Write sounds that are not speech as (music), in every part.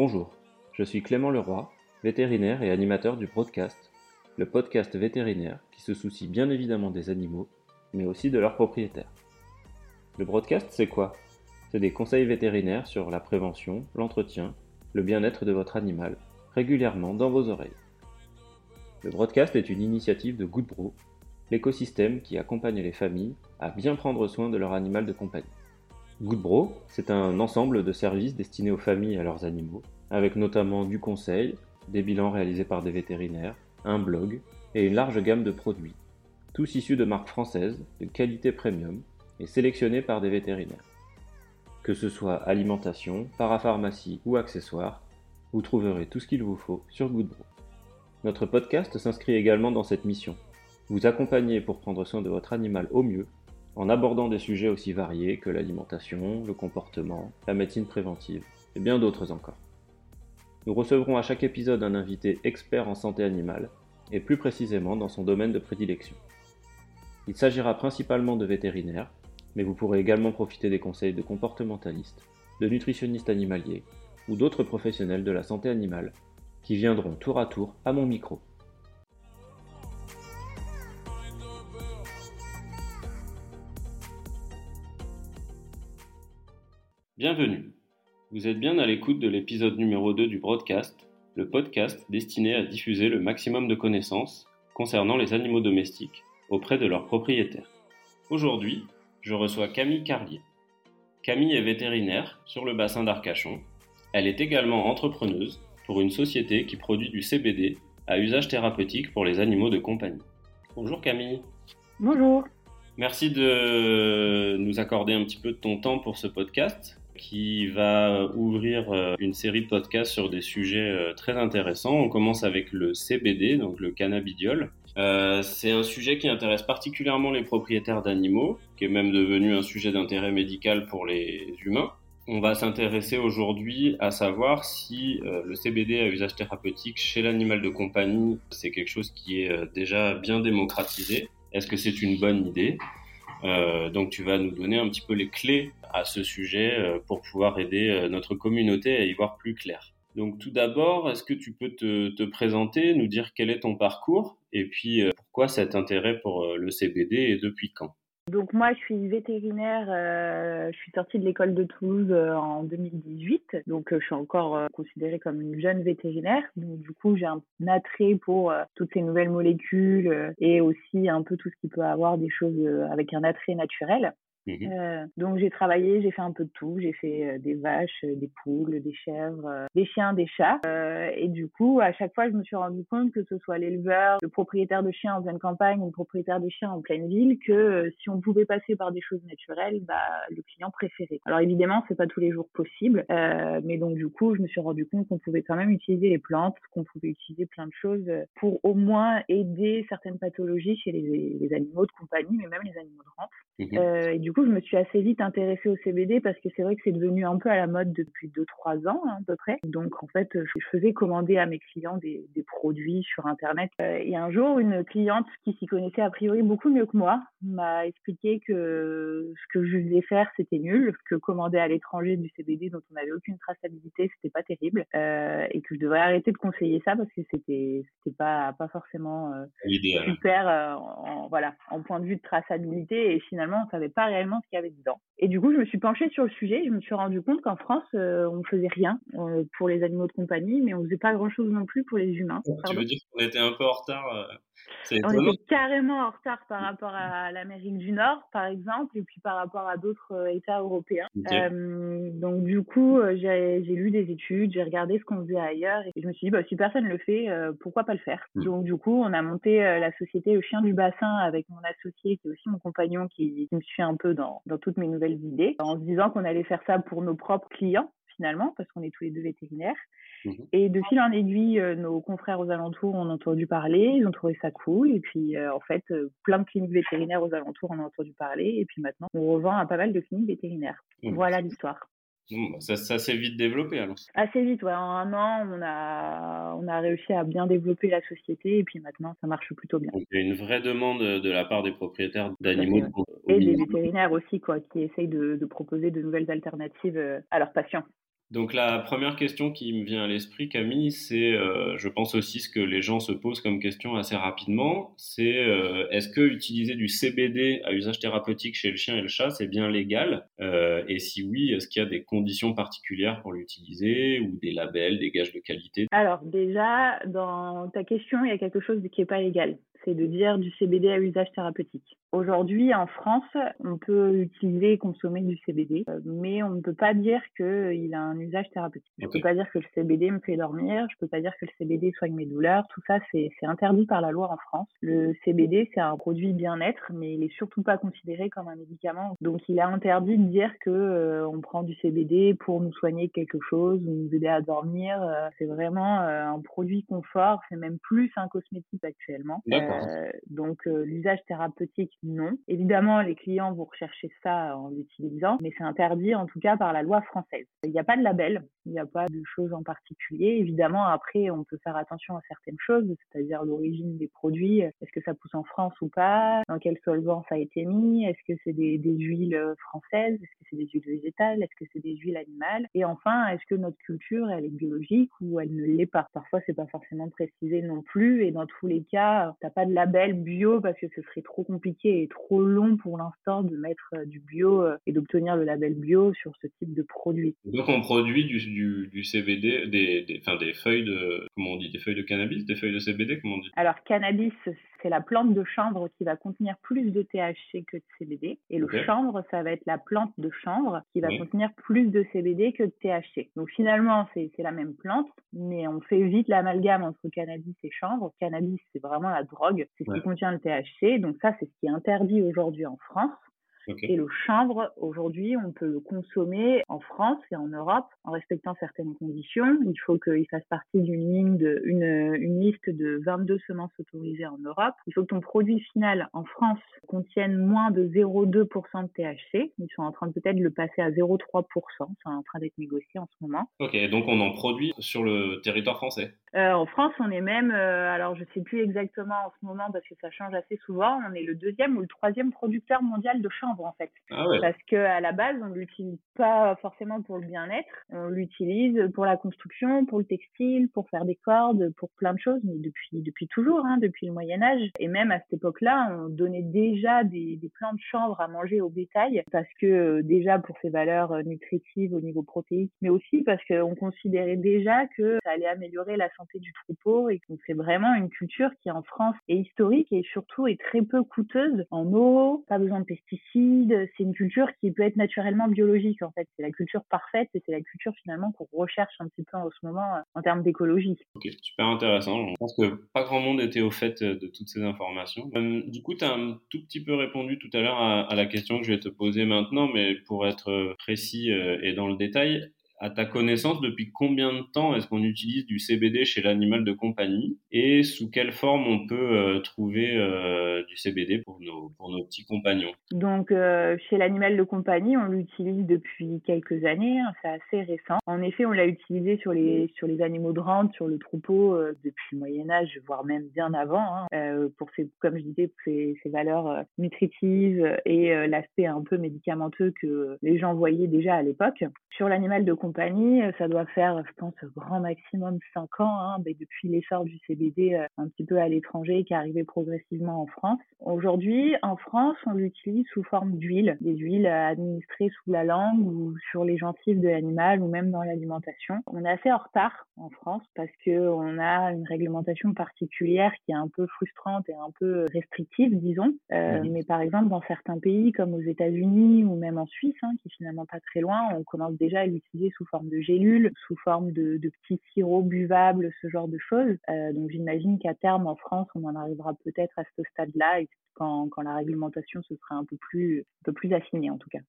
Bonjour, je suis Clément Leroy, vétérinaire et animateur du Broadcast, le podcast vétérinaire qui se soucie bien évidemment des animaux, mais aussi de leurs propriétaires. Le Broadcast, c'est quoi? C'est des conseils vétérinaires sur la prévention, l'entretien, le bien-être de votre animal, régulièrement dans vos oreilles. Le Broadcast est une initiative de Goodbro, l'écosystème qui accompagne les familles à bien prendre soin de leur animal de compagnie. Goodbro, c'est un ensemble de services destinés aux familles et à leurs animaux, avec notamment du conseil, des bilans réalisés par des vétérinaires, un blog et une large gamme de produits, tous issus de marques françaises de qualité premium et sélectionnés par des vétérinaires. Que ce soit alimentation, parapharmacie ou accessoires, vous trouverez tout ce qu'il vous faut sur Goodbro. Notre podcast s'inscrit également dans cette mission. Vous accompagner pour prendre soin de votre animal au mieux en abordant des sujets aussi variés que l'alimentation, le comportement, la médecine préventive et bien d'autres encore. Nous recevrons à chaque épisode un invité expert en santé animale et plus précisément dans son domaine de prédilection. Il s'agira principalement de vétérinaires, mais vous pourrez également profiter des conseils de comportementalistes, de nutritionnistes animaliers ou d'autres professionnels de la santé animale qui viendront tour à tour à mon micro. Bienvenue. Vous êtes bien à l'écoute de l'épisode numéro 2 du broadcast, le podcast destiné à diffuser le maximum de connaissances concernant les animaux domestiques auprès de leurs propriétaires. Aujourd'hui, je reçois Camille Carlier. Camille est vétérinaire sur le bassin d'Arcachon. Elle est également entrepreneuse pour une société qui produit du CBD à usage thérapeutique pour les animaux de compagnie. Bonjour Camille. Bonjour. Merci de nous accorder un petit peu de ton temps pour ce podcast qui va ouvrir euh, une série de podcasts sur des sujets euh, très intéressants. On commence avec le CBD, donc le cannabidiol. Euh, c'est un sujet qui intéresse particulièrement les propriétaires d'animaux, qui est même devenu un sujet d'intérêt médical pour les humains. On va s'intéresser aujourd'hui à savoir si le CBD à usage thérapeutique chez l'animal de compagnie, c'est quelque chose qui est déjà bien démocratisé. Est-ce que c'est une bonne idée? Euh, donc tu vas nous donner un petit peu les clés à ce sujet euh, pour pouvoir aider euh, notre communauté à y voir plus clair. Donc tout d'abord, est-ce que tu peux te, te, présenter, nous dire quel est ton parcours et puis pourquoi cet intérêt pour le CBD et depuis quand? Donc moi, je suis vétérinaire. Euh, je suis sortie de l'école de Toulouse euh, en 2018. Donc euh, je suis encore considérée comme une jeune vétérinaire. Donc du coup, j'ai un attrait pour toutes ces nouvelles molécules et aussi un peu tout ce qui peut avoir des choses avec un attrait naturel. Mmh euh, donc j'ai travaillé, j'ai fait un peu de tout. J'ai fait euh, des vaches, euh, des poules, des chèvres, des chiens, des chats. et du coup, à chaque fois, je me suis rendu compte que ce soit l'éleveur, le propriétaire de chiens en pleine campagne ou le propriétaire de chiens en pleine ville, que si on pouvait passer par des choses naturelles, bah, le client préférait. Alors évidemment, c'est pas tous les jours possible, mais donc du coup, je me suis rendu compte qu'on pouvait quand même utiliser les plantes, qu'on pouvait utiliser plein de choses pour au moins aider certaines pathologies chez les, les animaux de compagnie, mais même les animaux de rente. Mmh et du coup, je me suis assez vite intéressée au CBD parce que c'est vrai que c'est devenu un peu à la mode depuis 2-3 ans hein, à peu près. Donc en fait, je faisais commander à mes clients des, des produits sur Internet. Euh, et un jour, une cliente qui s'y connaissait a priori beaucoup mieux que moi m'a expliqué que ce que je faisais faire, c'était nul, que commander à l'étranger du CBD dont on n'avait aucune traçabilité, c'était pas terrible, euh, et que je devrais arrêter de conseiller ça parce que c'était c'était pas pas forcément euh, super en, voilà en point de vue de traçabilité et finalement on savait pas réellement ce qu'il y avait dedans. Et du coup, je me suis penchée sur le sujet et je me suis rendu compte qu'en France, euh, on ne faisait rien euh, pour les animaux de compagnie, mais on ne faisait pas grand-chose non plus pour les humains. Tu veux dire qu'on était un peu en retard euh, on était carrément en retard par rapport à l'Amérique du Nord, par exemple, et puis par rapport à d'autres États européens. donc du coup, j'ai lu des études, j'ai regardé ce qu'on faisait ailleurs, et je me suis dit, bah, si personne ne le fait, pourquoi pas le faire? Mmh. Donc du coup, on a monté la société Le Chien du Bassin avec mon associé, qui est aussi mon compagnon, qui, qui me suit un peu dans, dans toutes mes nouvelles idées, en se disant qu'on allait faire ça pour nos propres clients finalement, parce qu'on est tous les deux vétérinaires. Mmh et de fil en aiguille, euh, nos confrères aux alentours ont entendu parler, ils ont trouvé ça cool. Et puis, euh, en fait, euh, plein de cliniques vétérinaires aux alentours en ont entendu parler. Et puis maintenant, on revend à pas mal de cliniques vétérinaires. Mmh. Voilà l'histoire. Bah, ça, ça s'est vite développé alors. Assez vite, ouais. En un an, on a, on a réussi à bien développer la société et puis maintenant, ça marche plutôt bien. Donc, il y a une vraie demande de la part des propriétaires d'animaux. Et des vétérinaires aussi, quoi, qui essayent de, de, proposer de nouvelles alternatives à leurs patients. Donc la première question qui me vient à l'esprit, Camille, c'est, euh, je pense aussi ce que les gens se posent comme question assez rapidement, c'est euh, est-ce que utiliser du CBD à usage thérapeutique chez le chien et le chat, c'est bien légal? Euh, Et si oui, est-ce qu'il y a des conditions particulières pour l'utiliser ou des labels, des gages de qualité? Alors déjà, dans ta question, il y a quelque chose qui n'est pas légal c'est de dire du CBD à usage thérapeutique. Aujourd'hui, en France, on peut utiliser et consommer du CBD, euh, mais on ne peut pas dire qu'il a un usage thérapeutique. Je ne peux pas dire que le CBD me fait dormir, je ne peux pas dire que le CBD soigne mes douleurs, tout ça c'est interdit par la loi en France. Le CBD c'est un produit bien-être, mais il est surtout pas considéré comme un médicament. Donc il est interdit de dire que euh, on prend du CBD pour nous soigner quelque chose ou nous aider à dormir. Euh, c'est vraiment un produit confort, c'est même plus un cosmétique actuellement. Donc l'usage thérapeutique non. Évidemment, les clients vont rechercher ça en l'utilisant, mais c'est interdit en tout cas par la loi française. Il n'y a pas de label, il n'y a pas de choses en particulier. Évidemment, après, on peut faire attention à certaines choses, c'est-à-dire l'origine des produits. Est-ce que ça pousse en France ou pas? Dans quel solvant ça a été mis? Est-ce que c'est des, huiles françaises? Est-ce que c'est des huiles végétales? Est-ce que c'est des huiles animales? Et enfin, est-ce que notre culture, elle est biologique ou elle ne l'est pas? Parfois, c'est pas forcément précisé non plus. Et dans tous les cas, pas de label bio parce que ce serait trop compliqué est trop long pour l'instant de mettre euh, du bio euh, et d'obtenir le label bio sur ce type de produit. Donc on produit du, du, CBD, des, des, enfin des feuilles de, comment on dit, des feuilles de cannabis, des feuilles de CBD, comment on dit? Alors cannabis, c'est la plante de chanvre qui va contenir plus de THC que de CBD. Et le chanvre, ça va être la plante de chanvre qui va contenir plus de CBD que de THC. Donc finalement, c'est la même plante, mais on fait vite l'amalgame entre cannabis et chanvre. Cannabis, c'est vraiment la drogue, c'est ce qui contient le THC. Donc ça, c'est ce qui est interdit aujourd'hui en France. Et le chanvre, aujourd'hui, on peut le consommer en France et en Europe en respectant certaines conditions. Il faut qu'il fasse partie d'une ligne de, une, une liste de 22 semences autorisées en Europe. Il faut que ton produit final en France contienne moins de 0,2% de THC. Ils sont en train de peut-être le passer à 0,3%. C'est en train d'être négocié en ce moment. Ok, donc on en produit sur le territoire français euh, En France, on est même, euh, alors je sais plus exactement en ce moment parce que ça change assez souvent, on est le deuxième ou le troisième producteur mondial de chanvre en fait. Ah Parce que à la base, on l'utilise pas forcément pour le bien-être, on l'utilise pour la construction, pour le textile, pour faire des cordes, pour plein de choses, mais depuis depuis toujours, hein, depuis le Moyen Âge. Et même à cette époque-là, on donnait déjà des, des plants de chanvre à manger au bétail parce que euh, déjà pour ses valeurs euh, nutritives au niveau protéique, mais aussi parce qu'on considérait déjà que ça allait améliorer la santé du troupeau et donc c'est vraiment une culture qui en France est historique et surtout est très peu coûteuse en eau, pas besoin de pesticides, c'est une culture qui peut être naturellement biologique en fait. C'est la culture parfaite et c'est la culture finalement qu'on recherche un petit peu en ce moment euh, en termes d'écologie. Ok, super intéressant. Je pense que pas grand monde était au fait euh, de toutes ces informations. Euh, du coup, tu as un tout petit peu répondu tout à l'heure à, à, la question que je vais te poser maintenant, mais pour être précis et dans le détail, à ta connaissance, depuis combien de temps est-ce qu'on utilise du CBD chez l'animal de compagnie et sous quelle forme on peut euh, trouver euh, du CBD pour nos, pour nos petits compagnons? Donc, euh, chez l'animal de compagnie, on l'utilise depuis quelques années, hein, c'est assez récent. En effet, on l'a utilisé sur les, sur les animaux de rente, sur le troupeau depuis le Moyen-Âge, voire même bien avant, hein, pour ses, comme je disais, ses, ses valeurs nutritives et l'aspect un peu médicamenteux que les gens voyaient déjà à l'époque. Sur l'animal de compagnie, compagnie. Euh, ça doit faire, je pense, grand maximum 5 ans, hein, depuis l'essor du CBD euh, un petit peu à l'étranger qui est arrivé progressivement en France. Aujourd'hui, en France, on l'utilise sous forme d'huile, des huiles administrées sous la langue ou sur les gencives de l'animal ou même dans l'alimentation. On est assez en retard en France parce que on a une réglementation particulière qui est un peu frustrante et un peu restrictive, disons. Euh, mais par exemple, dans certains pays comme aux États-Unis ou même en Suisse, hein, qui est finalement pas très loin, on commence déjà à l'utiliser sous forme de gélules, sous forme de, petits sirops buvables, ce genre de choses. Euh, donc j'imagine qu'à terme en France, on en arrivera peut-être à ce stade-là, quand, quand la réglementation se sera un peu plus, un peu plus affinée en tout cas.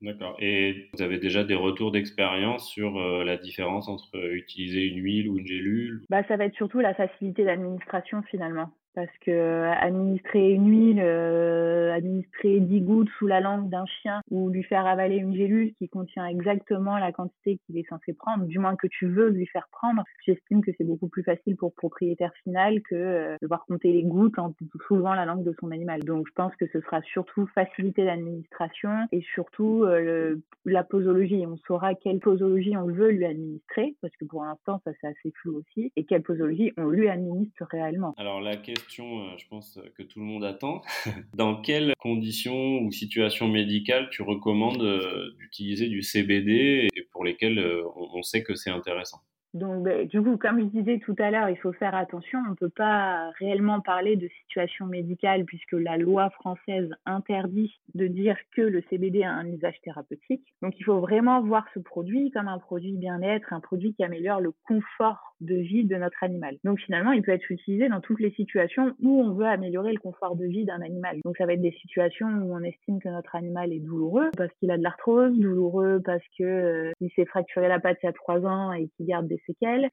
D'accord. Et vous avez déjà des retours d'expérience sur euh, la différence entre utiliser une huile ou une gélule? Bah, Ça va être surtout la facilité d'administration finalement. Parce que euh, administrer une huile, euh, administrer 10 gouttes sous la langue d'un chien ou lui faire avaler une gélule qui contient exactement la quantité qu'il est censé prendre, du moins que tu veux lui faire prendre, j'estime que c'est beaucoup plus facile pour propriétaire final que euh, de devoir compter les gouttes en soulevant la langue de son animal. Donc je pense que ce sera surtout faciliter l'administration et surtout la posologie. On saura quelle posologie on veut lui administrer, parce que pour l'instant ça c'est assez flou aussi, et quelle posologie on lui administre réellement. Euh, je pense, que tout le monde attend. (laughs) Dans quelles conditions ou situations médicales tu recommandes euh, d'utiliser du CBD et pour lesquelles euh, on sait que c'est intéressant? Donc, ben, du coup, comme je disais tout à l'heure, il faut faire attention. On ne peut pas réellement parler de situation médicale puisque la loi française interdit de dire que le CBD a un usage thérapeutique. Donc, il faut vraiment voir ce produit comme un produit bien-être, un produit qui améliore le confort de vie de notre animal. Donc finalement, il peut être utilisé dans toutes les situations où on veut améliorer le confort de vie d'un animal. Donc ça va être des situations où on estime que notre animal est douloureux parce qu'il a de l'arthrose, douloureux parce que euh, il s'est fracturé la patte il y a trois ans et qu'il garde des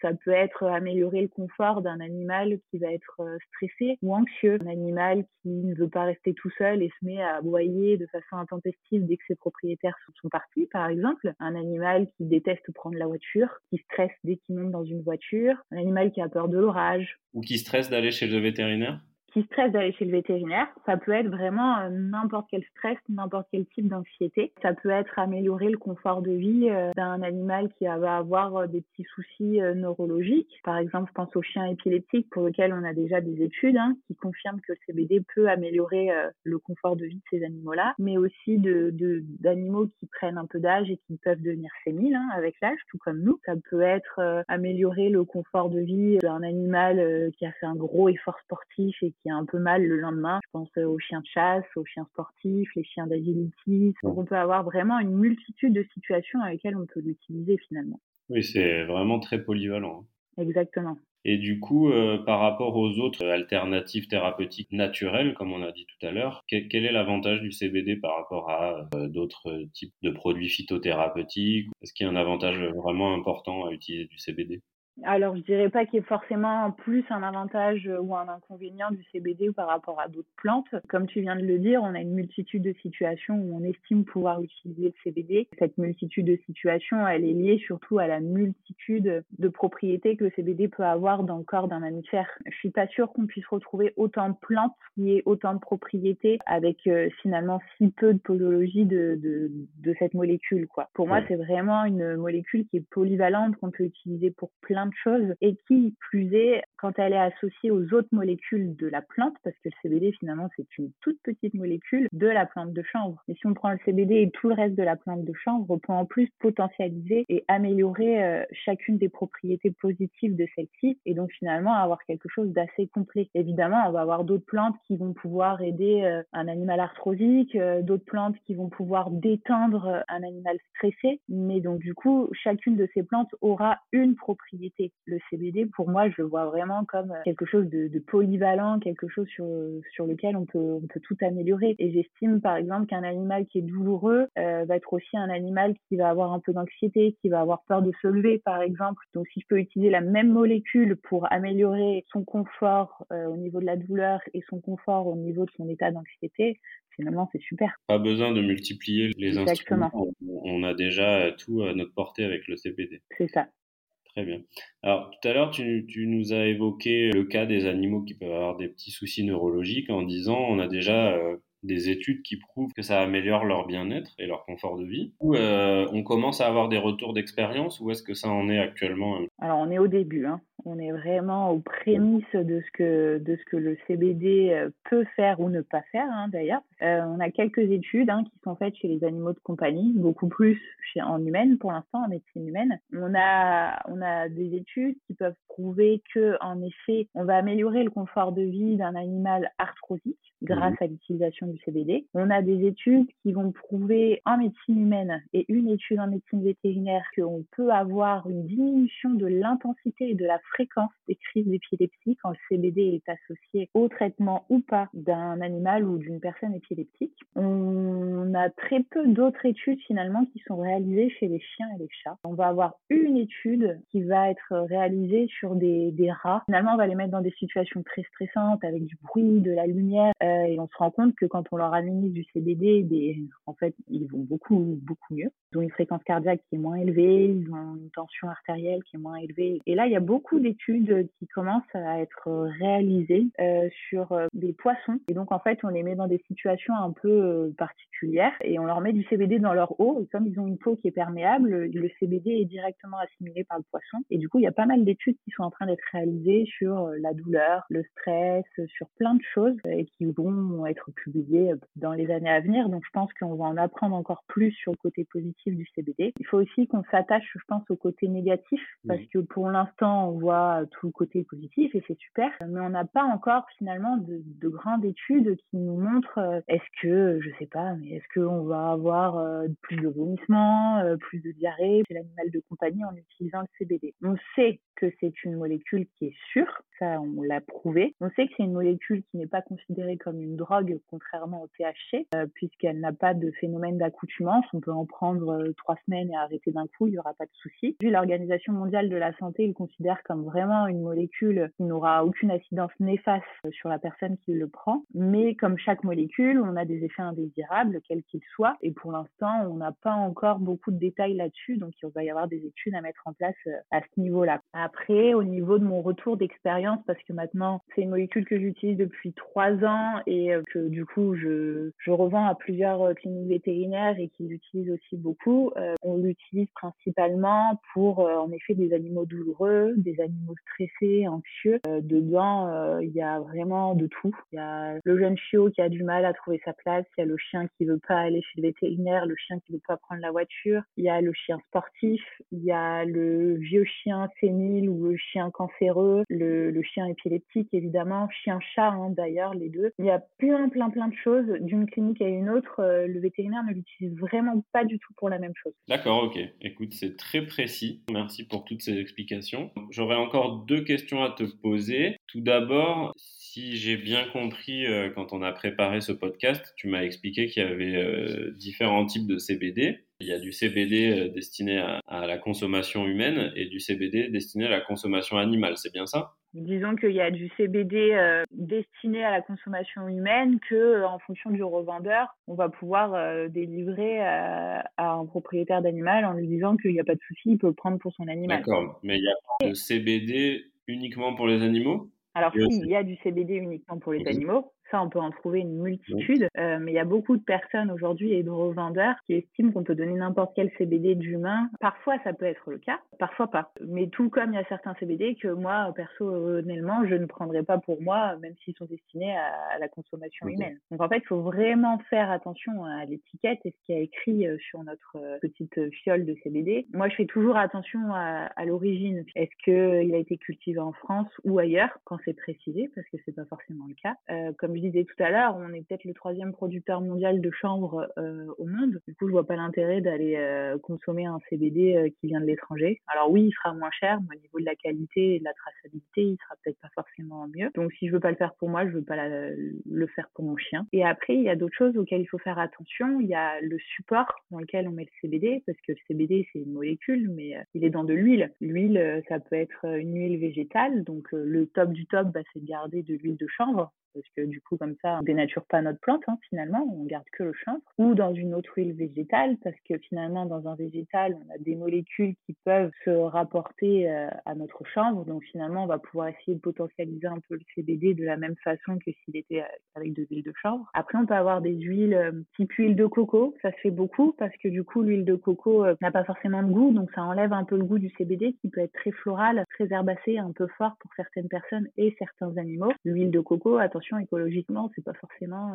Ça peut être améliorer le confort d'un animal qui va être euh, stressé ou anxieux, un animal qui ne veut pas rester tout seul et se met à aboyer de façon intempestive dès que ses propriétaires sont partis, par exemple. Un animal qui déteste prendre la voiture, qui stresse dès qu'il monte dans une voiture un animal qui a peur de l'orage. Ou qui stresse d'aller chez le vétérinaire qui stresse d'aller chez le vétérinaire. Ça peut être vraiment euh, n'importe quel stress, n'importe quel type d'anxiété. Ça peut être améliorer le confort de vie euh, d'un animal qui va avoir euh, des petits soucis neurologiques. Par exemple, je pense aux chiens épileptiques pour lesquels on a déjà des études hein, qui confirment que le CBD peut améliorer le confort de vie de ces animaux-là, mais aussi de d'animaux qui prennent un peu d'âge et qui peuvent devenir séniles hein, avec l'âge, tout comme nous. Ça peut être améliorer le confort de vie d'un animal qui a fait un gros effort sportif et qui qui a un peu mal le lendemain. Je pense aux chiens de chasse, aux chiens sportifs, les chiens d'agility. Donc on peut avoir vraiment une multitude de situations avec lesquelles on peut l'utiliser finalement. Oui, c'est vraiment très polyvalent. Hein. Exactement. Et du coup, euh, par rapport aux autres alternatives thérapeutiques naturelles, comme on a dit tout à l'heure, quel, est l'avantage du CBD par rapport à euh, d'autres types de produits phytothérapeutiques? Est-ce qu'il y a un avantage vraiment important à utiliser du CBD alors, je dirais pas qu'il y ait forcément plus un avantage ou un inconvénient du CBD par rapport à d'autres plantes. Comme tu viens de le dire, on a une multitude de situations où on estime pouvoir utiliser le CBD. Cette multitude de situations, elle est liée surtout à la multitude de propriétés que le CBD peut avoir dans le corps d'un mammifère. Je suis pas sûre qu'on puisse retrouver autant de plantes qui aient autant de propriétés avec euh, finalement si peu de posologie de, de, de cette molécule. Quoi. Pour moi, c'est vraiment une molécule qui est polyvalente, qu'on peut utiliser pour plein de choses et qui plus est quand elle est associée aux autres molécules de la plante, parce que le CBD finalement c'est une toute petite molécule de la plante de chanvre. Et si on prend le CBD et tout le reste de la plante de chanvre, on peut en plus potentialiser et améliorer euh, chacune des propriétés positives de celle-ci et donc finalement avoir quelque chose d'assez complet. Évidemment, on va avoir d'autres plantes qui vont pouvoir aider euh, un animal arthrosique, euh, d'autres plantes qui vont pouvoir détendre un animal stressé, mais donc du coup, chacune de ces plantes aura une propriété le CBD, pour moi, je le vois vraiment comme euh, quelque chose de, polyvalent, quelque chose sur, sur lequel on peut, on peut tout améliorer. Et j'estime, par exemple, qu'un animal qui est douloureux euh, va être aussi un animal qui va avoir un peu d'anxiété, qui va avoir peur de se lever, par exemple. Donc, si je peux utiliser la même molécule pour améliorer son confort euh, au niveau de la douleur et son confort au niveau de son état d'anxiété, finalement, c'est super. Pas besoin de multiplier les Exactement. instruments. On a déjà tout à notre portée avec le CBD. C'est ça. Très bien. Alors, tout à l'heure, tu, nous as évoqué le cas des animaux qui peuvent avoir des petits soucis neurologiques en disant on a déjà euh, des études qui prouvent que ça améliore leur bien-être et leur confort de vie. Ou euh, on commence à avoir des retours d'expérience ou est-ce que ça en est actuellement Alors, on est au début. Hein. On est vraiment aux prémices de ce que, de ce que le CBD euh, peut faire ou ne pas faire, hein, d'ailleurs. Euh, on a quelques études hein, qui sont faites chez les animaux de compagnie, beaucoup plus chez, en humaine pour l'instant, en médecine humaine. On a, on a des études qui peuvent prouver que, en effet, on va améliorer le confort de vie d'un animal arthrosique grâce mmh à l'utilisation CBD. On a des études qui vont prouver en médecine humaine et une étude en médecine vétérinaire qu'on peut avoir une diminution de l'intensité et de la fréquence des crises d'épilepsie quand le CBD est associé au traitement ou pas d'un animal ou d'une personne épileptique. On a très peu d'autres études finalement qui sont réalisées chez les chiens et les chats. On va avoir une étude qui va être réalisée sur des, des rats. Finalement, on va les mettre dans des situations très stressantes avec du bruit, de la lumière, euh, et on se rend compte que quand on leur administre du CBD, en fait, ils vont beaucoup, beaucoup mieux. Ils ont une fréquence cardiaque qui est moins élevée, ils ont une tension artérielle qui est moins élevée. Et là, il y a beaucoup d'études qui commencent à être réalisées euh, sur euh, des poissons. Et donc, en fait, on les met dans des situations un peu euh, particulières et on leur met du CBD dans leur eau. Et comme ils ont une peau qui est perméable, le CBD est directement assimilé par le poisson. Et du coup, il y a pas mal d'études qui sont en train d'être réalisées sur la douleur, le stress, sur plein de choses et qui vont être publiées dans les années à venir. Donc, je pense qu'on va en apprendre encore plus sur le côté positif du CBD. Il faut aussi qu'on s'attache, je pense, au côté négatif parce que pour l'instant, on voit tout le côté positif et c'est super, mais on n'a pas encore finalement de, de, grandes études qui nous montrent euh, est-ce que, je sais pas, mais est-ce qu'on va avoir euh, plus de vomissements, euh, plus de diarrhée chez l'animal de compagnie en utilisant le CBD. On sait que c'est une molécule qui est sûre, ça on l'a prouvé. On sait que c'est une molécule qui n'est pas considérée comme une drogue, contrairement au THC, puisqu'elle n'a pas de phénomène d'accoutumance. On peut en prendre trois semaines et arrêter d'un coup, il n'y aura pas de souci. Vu l'Organisation mondiale de la santé, il considère comme vraiment une molécule qui n'aura aucune incidence néfaste sur la personne qui le prend. Mais comme chaque molécule, on a des effets indésirables, quels qu'ils soient. Et pour l'instant, on n'a pas encore beaucoup de détails là-dessus. Donc, il va y avoir des études à mettre en place euh, à ce niveau-là. Après, au niveau de mon retour d'expérience, parce que maintenant, c'est une molécule que j'utilise depuis trois ans et euh, que du coup, je, je revends à plusieurs euh, cliniques vétérinaires et qui l'utilisent aussi beaucoup. on l'utilise principalement pour, en effet, des animaux douloureux, des animaux stressés, anxieux. Euh, dedans, euh, il y a vraiment de tout. Il y a le jeune chiot qui a du mal à trouver sa place, il y a le chien qui veut pas aller chez le vétérinaire, le chien qui veut pas prendre la voiture, il y a le chien sportif, il y a le vieux chien sénile ou le chien cancéreux, le, le chien épileptique évidemment, chien-chat hein, d'ailleurs, les deux. Il y a plein, plein, plein de choses. D'une clinique à une autre, euh, le vétérinaire ne l'utilise vraiment pas du tout pour la même chose. D'accord, ok. Écoute, c'est très précis. Merci pour toutes ces explications. J'aurais encore deux questions à te poser. Tout d'abord, si j'ai bien compris euh, quand on a préparé ce podcast, tu m'as expliqué qu'il y avait euh, différents types de CBD. Il y a du CBD euh, destiné à, la consommation humaine et du CBD destiné à la consommation animale, c'est bien ça? Disons qu'il y a du CBD destiné à la consommation humaine que, en fonction du revendeur, on va pouvoir délivrer à, un propriétaire d'animal en lui disant qu'il n'y a pas de souci, il peut le prendre pour son animal. D'accord, mais il y a de CBD uniquement pour les animaux? Alors oui, il y a du CBD uniquement pour les animaux, ça, on peut en trouver une multitude, euh, mais il y a beaucoup de personnes aujourd'hui et de revendeurs qui estiment qu'on peut donner n'importe quel CBD d'humain. Parfois, ça peut être le cas, parfois pas. Mais tout comme il y a certains CBD que moi, personnellement, je ne prendrais pas pour moi, même s'ils sont destinés à, la consommation humaine. Donc en fait, il faut vraiment faire attention à l'étiquette et ce qui est écrit euh, sur notre euh, petite fiole de CBD. Moi, je fais toujours attention à, à l'origine. Est-ce qu'il a été cultivé en France ou ailleurs, quand c'est précisé, parce que c'est pas forcément le cas. Euh, comme je disais tout à l'heure, on est peut-être le troisième producteur mondial de chanvre euh, au monde. Du coup, je vois pas l'intérêt d'aller euh, consommer un CBD euh, qui vient de l'étranger. Alors oui, il sera moins cher, mais au niveau de la qualité et de la traçabilité, il sera peut-être pas forcément mieux. Donc si je veux pas le faire pour moi, je veux pas le faire pour mon chien. Et après, il y a d'autres choses auxquelles il faut faire attention. Il y a le support dans lequel on met le CBD, parce que le CBD c'est une molécule, mais il est dans de l'huile. L'huile, ça peut être une huile végétale, donc le top du top, bah, c'est de garder de l'huile de chanvre parce que du coup, comme ça, on dénature pas notre plante, hein, finalement, on garde que le chanvre, ou dans une autre huile végétale, parce que finalement, dans un végétal, on a des molécules qui peuvent se rapporter euh, à notre chanvre, donc finalement, on va pouvoir essayer de potentialiser un peu le CBD de la même façon que s'il était euh, avec de l'huile de chanvre. Après, on peut avoir des huiles euh, type huile de coco, ça se fait beaucoup, parce que du coup, l'huile de coco n'a pas forcément de goût, donc ça enlève un peu le goût du CBD, qui peut être très floral, très herbacé, un peu fort pour certaines personnes et certains animaux. L'huile de coco, attention, écologique écologiquement, c'est pas forcément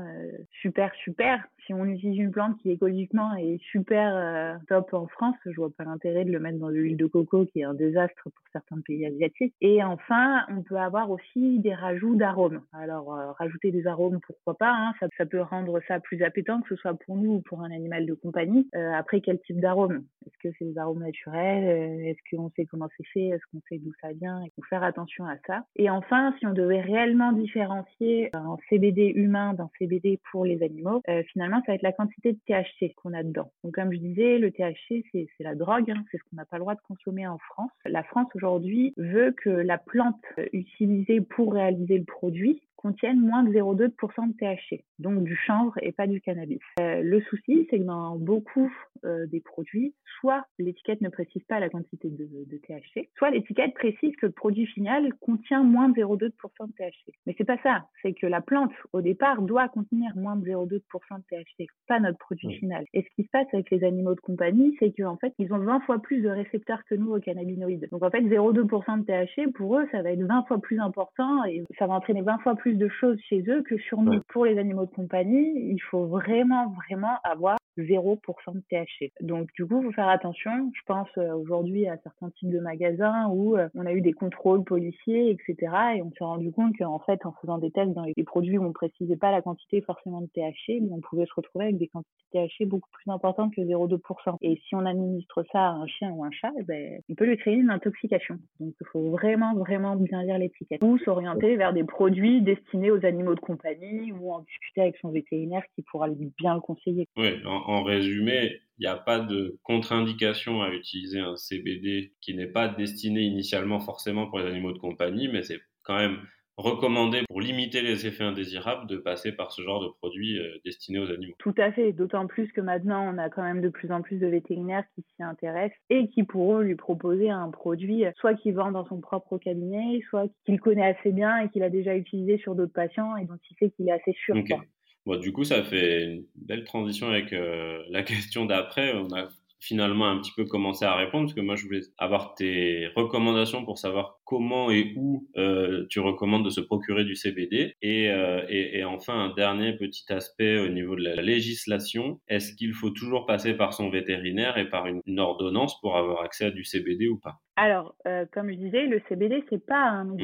super super. Si on utilise une plante qui écologiquement est super top en France, je vois pas l'intérêt de le mettre dans de l'huile de coco qui est un désastre pour certains pays asiatiques. Et enfin, on peut avoir aussi des rajouts d'arômes. Alors rajouter des arômes, pourquoi pas hein, ça, peut rendre ça plus appétant, que ce soit pour nous ou pour un animal de compagnie. après, quel type d'arôme Est-ce que c'est des arômes naturels? Est-ce qu'on sait comment c'est fait? Est-ce qu'on sait d'où ça vient? Il faut faire attention à ça. Et enfin, si on devait réellement différencier CBD humain d'un CBD pour les animaux, euh, finalement, ça va être la quantité de THC qu'on a dedans. Donc, comme je disais, le THC, c'est la drogue, hein, c'est ce qu'on n'a pas le droit de consommer en France. La France, aujourd'hui, veut que la plante utilisée pour réaliser le produit contiennent moins de 0,2% de THC, donc du chanvre et pas du cannabis. Euh, le souci, c'est que dans beaucoup euh, des produits, soit l'étiquette ne précise pas la quantité de, de THC, soit l'étiquette précise que le produit final contient moins de 0,2% de THC. Mais c'est pas ça, c'est que la plante, au départ, doit contenir moins de 0,2% de THC, pas notre produit final. Et ce qui se passe avec les animaux de compagnie, c'est qu'en fait, ils ont 20 fois plus de récepteurs que nous aux cannabinoïdes. Donc en fait, 0,2% de THC, pour eux, ça va être 20 fois plus important et ça va entraîner 20 fois plus de choses chez eux que sur nous. Pour les animaux de compagnie, il faut vraiment, vraiment avoir 0% de THC. Donc du coup, faut faire attention. Je pense euh, aujourd'hui à certains types de magasins où euh, on a eu des contrôles policiers, etc. Et on s'est rendu compte qu'en fait, en faisant des tests dans les produits où on précisait pas la quantité forcément de THC, on pouvait se retrouver avec des quantités de THC beaucoup plus importantes que 0,2%. Et si on administre ça à un chien ou un chat, eh ben, on peut lui créer une intoxication. Donc il faut vraiment, vraiment bien lire l'étiquette. Ou s'orienter vers des produits destinés aux animaux de compagnie ou en discuter avec son vétérinaire qui pourra bien le conseiller. En, résumé, il n'y a pas de contre-indication à utiliser un CBD qui n'est pas destiné initialement forcément pour les animaux de compagnie, mais c'est quand même recommandé pour limiter les effets indésirables de passer par ce genre de produit euh, destiné aux animaux. Tout à fait, d'autant plus que maintenant on a quand même de plus en plus de vétérinaires qui s'y intéressent et qui pourront lui proposer un produit soit qu'il vend dans son propre cabinet, soit qu'il connaît assez bien et qu'il a déjà utilisé sur d'autres patients et dont il sait qu'il est assez sûr. Bon, du coup, ça fait une belle transition avec euh, (laughs) la question d'après. On a finalement un petit peu commencé à répondre parce que moi je voulais avoir tes recommandations pour savoir comment et où euh, tu recommandes de se procurer du CBD et, euh, et, et, enfin un dernier petit aspect au niveau de la législation est-ce qu'il faut toujours passer par son vétérinaire et par une, ordonnance pour avoir accès à du CBD ou pas? Alors comme je disais le CBD c'est pas un mmh.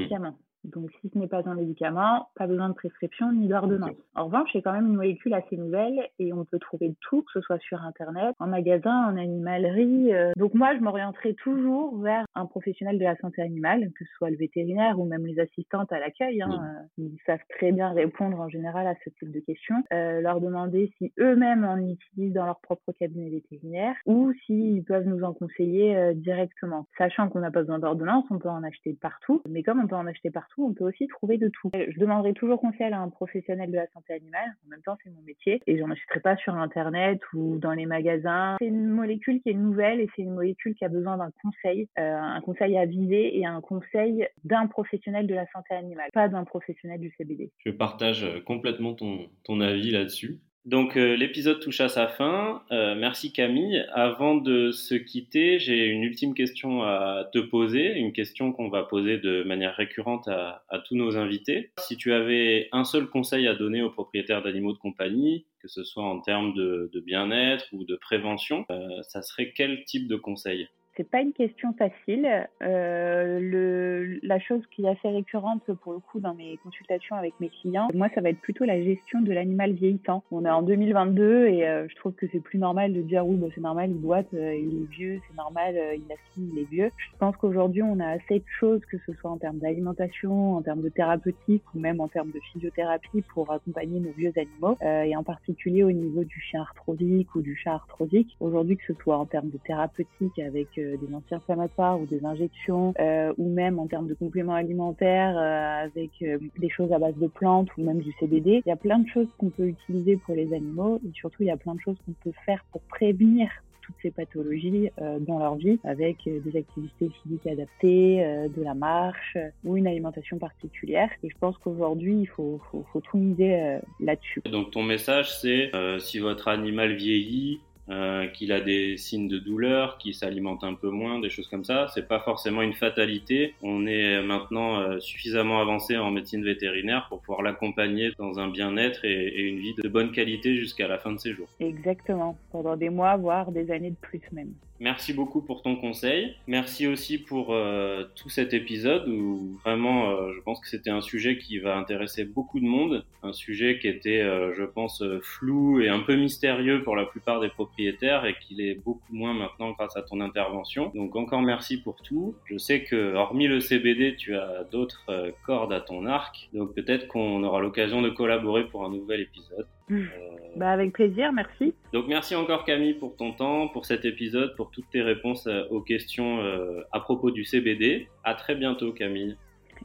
Donc, si ce n'est pas un médicament, pas besoin de prescription ni d'ordonnance. En revanche, c'est quand même une molécule assez nouvelle et on peut trouver tout, que ce soit sur Internet, en magasin, en animalerie. Euh. Donc, moi, je m'orienterai toujours vers un professionnel de la santé animale, que ce soit le vétérinaire ou même les assistantes à l'accueil. Hein. Euh, ils savent très bien répondre en général à ce type de questions. Euh, leur demander si eux-mêmes en utilisent dans leur propre cabinet vétérinaire ou s'ils peuvent nous en conseiller directement. Sachant qu'on n'a pas besoin d'ordonnance, on peut en acheter partout. Mais comme on peut en acheter partout, on peut aussi trouver de tout. Je demanderai toujours conseil à un professionnel de la santé animale. En même temps, c'est mon métier et j'en achèterai pas sur Internet ou dans les magasins. C'est une molécule qui est nouvelle et c'est une molécule qui a besoin d'un conseil, euh, un conseil avisé et un conseil d'un professionnel de la santé animale, pas d'un professionnel du CBD. Je partage complètement ton, ton avis là-dessus. Donc euh, l'épisode touche à sa fin. Euh, merci Camille. Avant de se quitter, j'ai une ultime question à te poser, une question qu'on va poser de manière récurrente à, tous nos invités. Si tu avais un seul conseil à donner aux propriétaires d'animaux de compagnie, que ce soit en termes de, bien-être ou de prévention, euh, ça serait quel type de conseil? C'est pas une question facile. Euh, le, la chose qui est assez récurrente pour le coup dans mes consultations avec mes clients, moi ça va être plutôt la gestion de l'animal vieillissant. On est en 2022 et euh, je trouve que c'est plus normal de dire oui bah, c'est normal il boite, euh, il est vieux, c'est normal il a fini, il est vieux. Je pense qu'aujourd'hui on a assez de choses que ce soit en termes d'alimentation, en termes de thérapeutique ou même en termes de physiothérapie pour accompagner nos vieux animaux et en particulier au niveau du chien arthrosique ou du chat arthrosique. Aujourd'hui que ce soit en termes de thérapeutique avec euh, des anti-inflammatoires ou des injections, euh, ou même en termes de compléments alimentaires euh, avec des choses à base de plantes ou même du CBD. Il y a plein de choses qu'on peut utiliser pour les animaux et surtout il y a plein de choses qu'on peut faire pour prévenir toutes ces pathologies dans leur vie avec des activités physiques adaptées, de la marche ou une alimentation particulière. Et je pense qu'aujourd'hui, il faut, faut, faut, tout miser là-dessus. Donc ton message, c'est si votre animal vieillit, euh, qu'il a des signes de douleur, qu'il s'alimente un peu moins, des choses comme ça. C'est pas forcément une fatalité. On est maintenant euh, suffisamment avancé en médecine vétérinaire pour pouvoir l'accompagner dans un bien-être et, et, une vie de bonne qualité jusqu'à la fin de ses jours. Exactement, pendant des mois, voire des années de plus même. Merci beaucoup pour ton conseil. Merci aussi pour euh, tout cet épisode où vraiment, je pense que c'était un sujet qui va intéresser beaucoup de monde, un sujet qui était, je pense, flou et un peu mystérieux pour la plupart des propriétaires et qu'il est beaucoup moins maintenant grâce à ton intervention. Donc encore merci pour tout. Je sais que hormis le CBD, tu as d'autres cordes à ton arc, donc peut-être qu'on aura l'occasion de collaborer pour un nouvel épisode. Mmh. (laughs) Bah avec plaisir, merci. Donc merci encore Camille pour ton temps, pour cet épisode, pour toutes tes réponses euh, aux questions euh, à propos du CBD. À très bientôt Camille.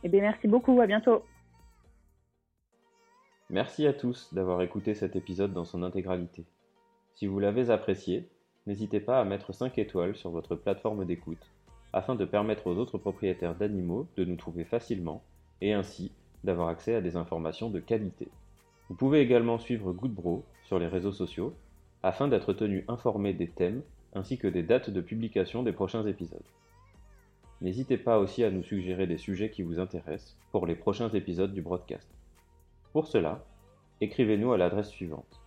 Eh bien merci beaucoup, à bientôt. Merci à tous d'avoir écouté cet épisode dans son intégralité. Si vous l'avez apprécié, n'hésitez pas à mettre 5 étoiles sur votre plateforme d'écoute afin de permettre aux autres propriétaires d'animaux de nous trouver facilement et ainsi d'avoir accès à des informations de qualité. Vous pouvez également suivre Goodbro sur les réseaux sociaux afin d'être tenu informé des thèmes ainsi que des dates de publication des prochains épisodes. N'hésitez pas aussi à nous suggérer des sujets qui vous intéressent pour les prochains épisodes du broadcast. Pour cela, écrivez-nous à l'adresse suivante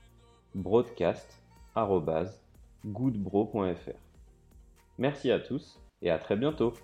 broadcast.goodbro.fr. Merci à tous et à très bientôt